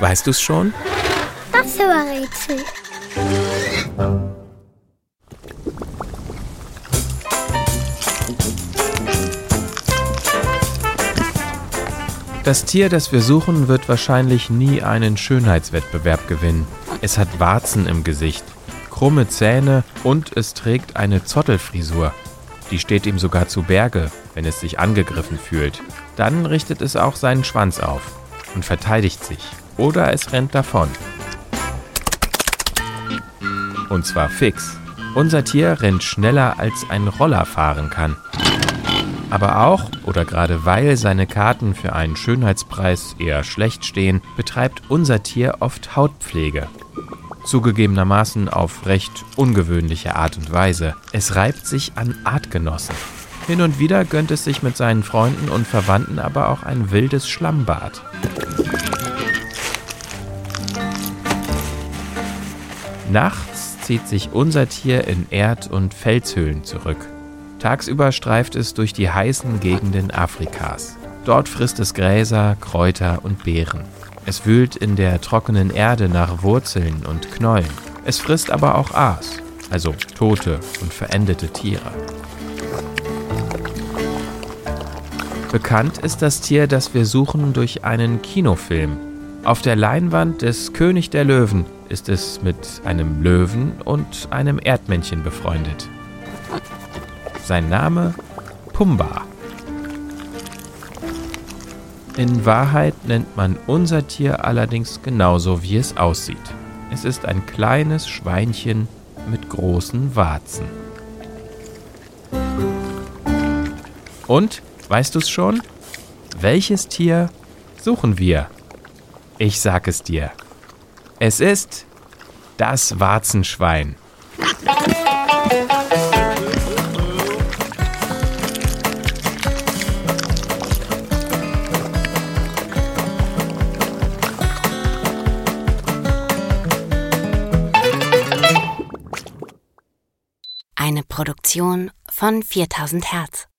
Weißt du's schon? Das war Rätsel. Das Tier, das wir suchen, wird wahrscheinlich nie einen Schönheitswettbewerb gewinnen. Es hat Warzen im Gesicht, krumme Zähne und es trägt eine Zottelfrisur. Die steht ihm sogar zu Berge, wenn es sich angegriffen fühlt. Dann richtet es auch seinen Schwanz auf und verteidigt sich. Oder es rennt davon. Und zwar fix. Unser Tier rennt schneller, als ein Roller fahren kann. Aber auch oder gerade weil seine Karten für einen Schönheitspreis eher schlecht stehen, betreibt unser Tier oft Hautpflege. Zugegebenermaßen auf recht ungewöhnliche Art und Weise. Es reibt sich an Artgenossen. Hin und wieder gönnt es sich mit seinen Freunden und Verwandten aber auch ein wildes Schlammbad. Nachts zieht sich unser Tier in Erd- und Felshöhlen zurück. Tagsüber streift es durch die heißen Gegenden Afrikas. Dort frisst es Gräser, Kräuter und Beeren. Es wühlt in der trockenen Erde nach Wurzeln und Knollen. Es frisst aber auch Aas, also tote und verendete Tiere. Bekannt ist das Tier, das wir suchen, durch einen Kinofilm. Auf der Leinwand des König der Löwen ist es mit einem Löwen und einem Erdmännchen befreundet. Sein Name Pumba. In Wahrheit nennt man unser Tier allerdings genauso, wie es aussieht. Es ist ein kleines Schweinchen mit großen Warzen. Und, weißt du es schon? Welches Tier suchen wir? Ich sag es dir. Es ist das Warzenschwein. Eine Produktion von 4000 Hertz.